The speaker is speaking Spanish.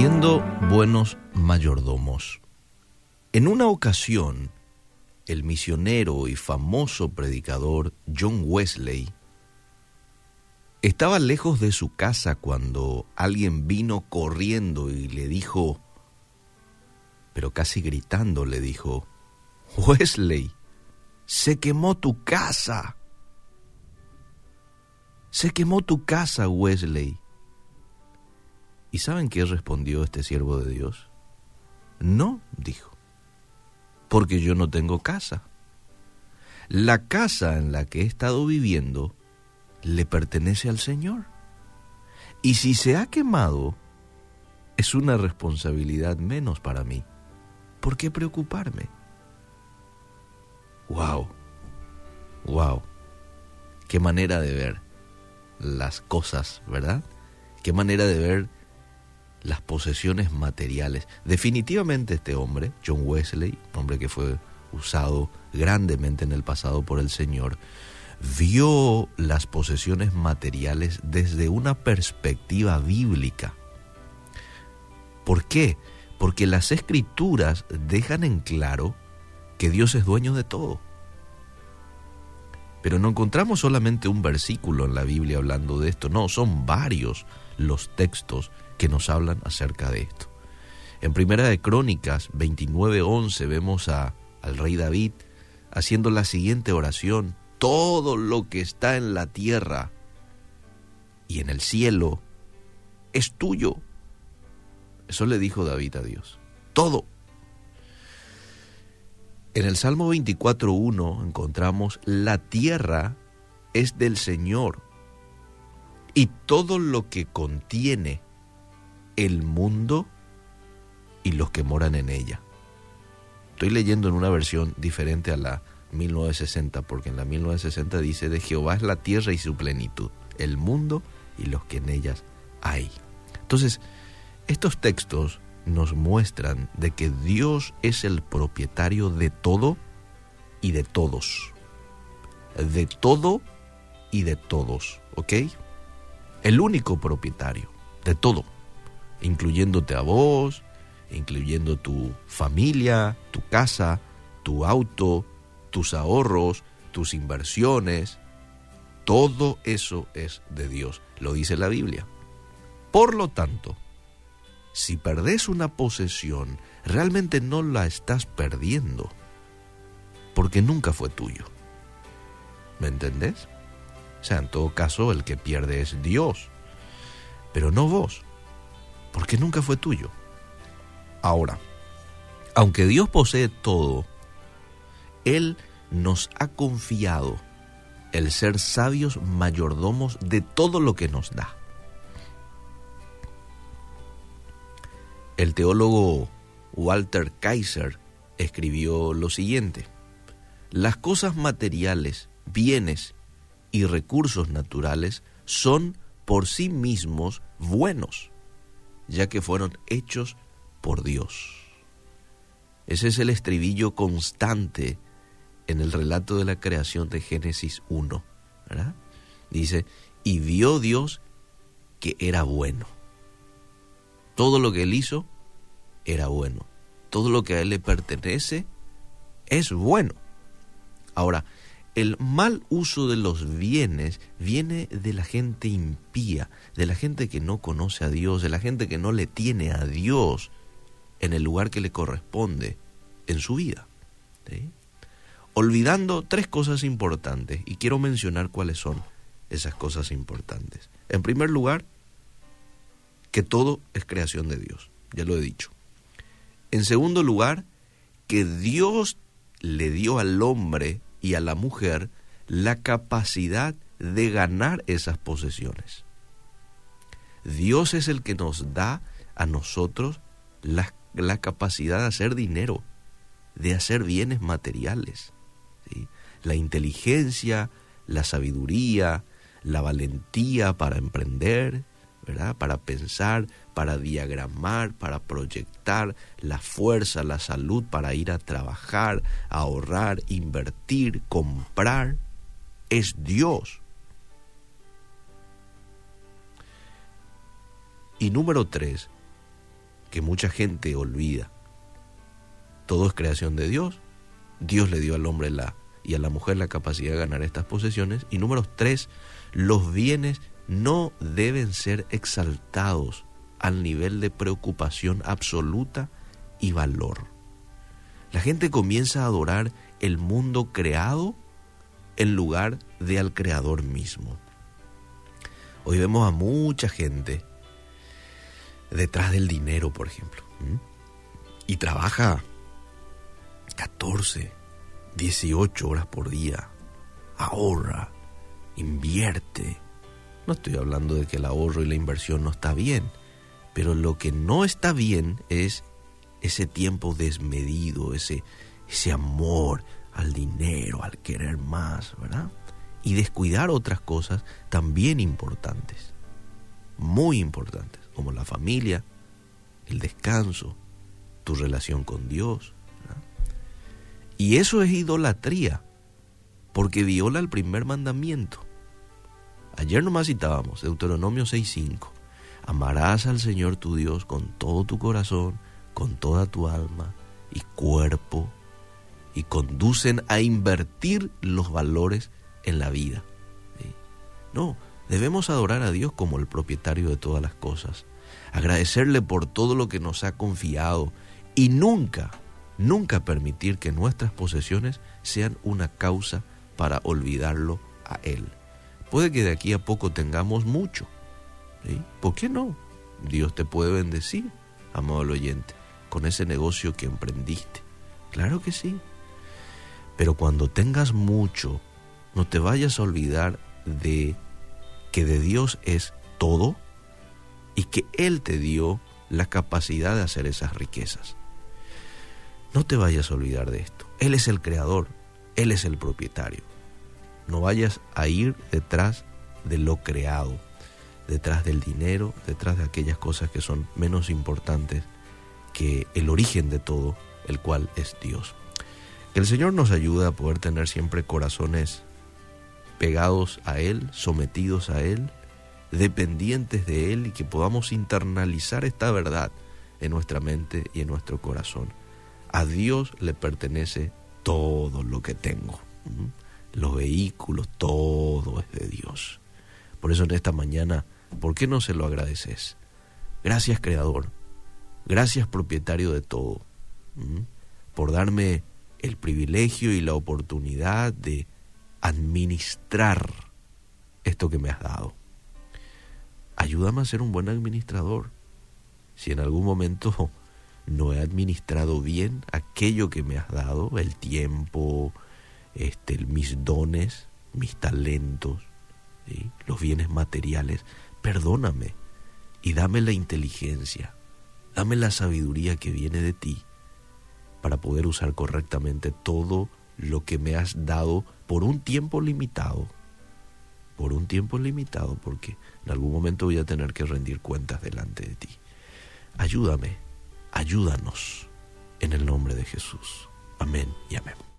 siendo buenos mayordomos. En una ocasión, el misionero y famoso predicador John Wesley estaba lejos de su casa cuando alguien vino corriendo y le dijo, pero casi gritando le dijo, Wesley, se quemó tu casa. Se quemó tu casa, Wesley. ¿Y saben qué respondió este siervo de Dios? No, dijo, porque yo no tengo casa. La casa en la que he estado viviendo le pertenece al Señor. Y si se ha quemado, es una responsabilidad menos para mí. ¿Por qué preocuparme? ¡Wow! ¡Wow! Qué manera de ver las cosas, ¿verdad? Qué manera de ver las posesiones materiales. Definitivamente este hombre, John Wesley, hombre que fue usado grandemente en el pasado por el Señor, vio las posesiones materiales desde una perspectiva bíblica. ¿Por qué? Porque las escrituras dejan en claro que Dios es dueño de todo. Pero no encontramos solamente un versículo en la Biblia hablando de esto, no, son varios los textos que nos hablan acerca de esto. En Primera de Crónicas 29:11 vemos a, al rey David haciendo la siguiente oración, todo lo que está en la tierra y en el cielo es tuyo. Eso le dijo David a Dios. Todo. En el Salmo 24.1 encontramos, la tierra es del Señor y todo lo que contiene el mundo y los que moran en ella. Estoy leyendo en una versión diferente a la 1960, porque en la 1960 dice, de Jehová es la tierra y su plenitud, el mundo y los que en ellas hay. Entonces, estos textos nos muestran de que Dios es el propietario de todo y de todos. De todo y de todos, ¿ok? El único propietario de todo, incluyéndote a vos, incluyendo tu familia, tu casa, tu auto, tus ahorros, tus inversiones. Todo eso es de Dios, lo dice la Biblia. Por lo tanto, si perdés una posesión, realmente no la estás perdiendo, porque nunca fue tuyo. ¿Me entendés? O sea, en todo caso, el que pierde es Dios, pero no vos, porque nunca fue tuyo. Ahora, aunque Dios posee todo, Él nos ha confiado el ser sabios mayordomos de todo lo que nos da. El teólogo Walter Kaiser escribió lo siguiente, las cosas materiales, bienes y recursos naturales son por sí mismos buenos, ya que fueron hechos por Dios. Ese es el estribillo constante en el relato de la creación de Génesis 1. Dice, y vio Dios que era bueno. Todo lo que él hizo era bueno. Todo lo que a él le pertenece es bueno. Ahora, el mal uso de los bienes viene de la gente impía, de la gente que no conoce a Dios, de la gente que no le tiene a Dios en el lugar que le corresponde en su vida. Olvidando tres cosas importantes, y quiero mencionar cuáles son esas cosas importantes. En primer lugar, que todo es creación de Dios, ya lo he dicho. En segundo lugar, que Dios le dio al hombre y a la mujer la capacidad de ganar esas posesiones. Dios es el que nos da a nosotros la, capacidad de hacer dinero, de hacer bienes materiales. La inteligencia, la sabiduría, la valentía para emprender, para pensar, para diagramar, para proyectar la fuerza, la salud para ir a trabajar, ahorrar, invertir, comprar, es Dios. Y número tres, que mucha gente olvida. Todo es creación de Dios. Dios le dio al hombre la, y a la mujer la capacidad de ganar estas posesiones. Y número tres, los bienes no deben ser exaltados al nivel de preocupación absoluta y valor. La gente comienza a adorar el mundo creado en lugar de al creador mismo. Hoy vemos a mucha gente detrás del dinero, por ejemplo, y trabaja 14, 18 horas por día, ahorra, invierte. No estoy hablando de que el ahorro y la inversión no está bien, pero lo que no está bien es ese tiempo desmedido, ese, ese amor al dinero, al querer más, ¿verdad? Y descuidar otras cosas también importantes, muy importantes, como la familia, el descanso, tu relación con Dios. Y eso es idolatría, porque viola el primer mandamiento. Ayer nomás citábamos Deuteronomio 6.5. Amarás al Señor tu Dios con todo tu corazón, con toda tu alma y cuerpo, y conducen a invertir los valores en la vida. No, debemos adorar a Dios como el propietario de todas las cosas, agradecerle por todo lo que nos ha confiado y nunca, nunca permitir que nuestras posesiones sean una causa para olvidarlo a Él. Puede que de aquí a poco tengamos mucho. ¿Por qué no? Dios te puede bendecir, amado oyente, con ese negocio que emprendiste. Claro que sí. Pero cuando tengas mucho, no te vayas a olvidar de que de Dios es todo y que Él te dio la capacidad de hacer esas riquezas. No te vayas a olvidar de esto. Él es el creador, Él es el propietario. No vayas a ir detrás de lo creado, detrás del dinero, detrás de aquellas cosas que son menos importantes que el origen de todo, el cual es Dios. Que el Señor nos ayude a poder tener siempre corazones pegados a Él, sometidos a Él, dependientes de Él y que podamos internalizar esta verdad en nuestra mente y en nuestro corazón. A Dios le pertenece todo lo que tengo. Los vehículos, todo es de Dios. Por eso en esta mañana, ¿por qué no se lo agradeces? Gracias Creador, gracias propietario de todo, por darme el privilegio y la oportunidad de administrar esto que me has dado. Ayúdame a ser un buen administrador. Si en algún momento no he administrado bien aquello que me has dado, el tiempo, este, mis dones, mis talentos, los bienes materiales, perdóname y dame la inteligencia, dame la sabiduría que viene de ti para poder usar correctamente todo lo que me has dado por un tiempo limitado. Por un tiempo limitado, porque en algún momento voy a tener que rendir cuentas delante de ti. Ayúdame, ayúdanos en el nombre de Jesús. Amén y amén.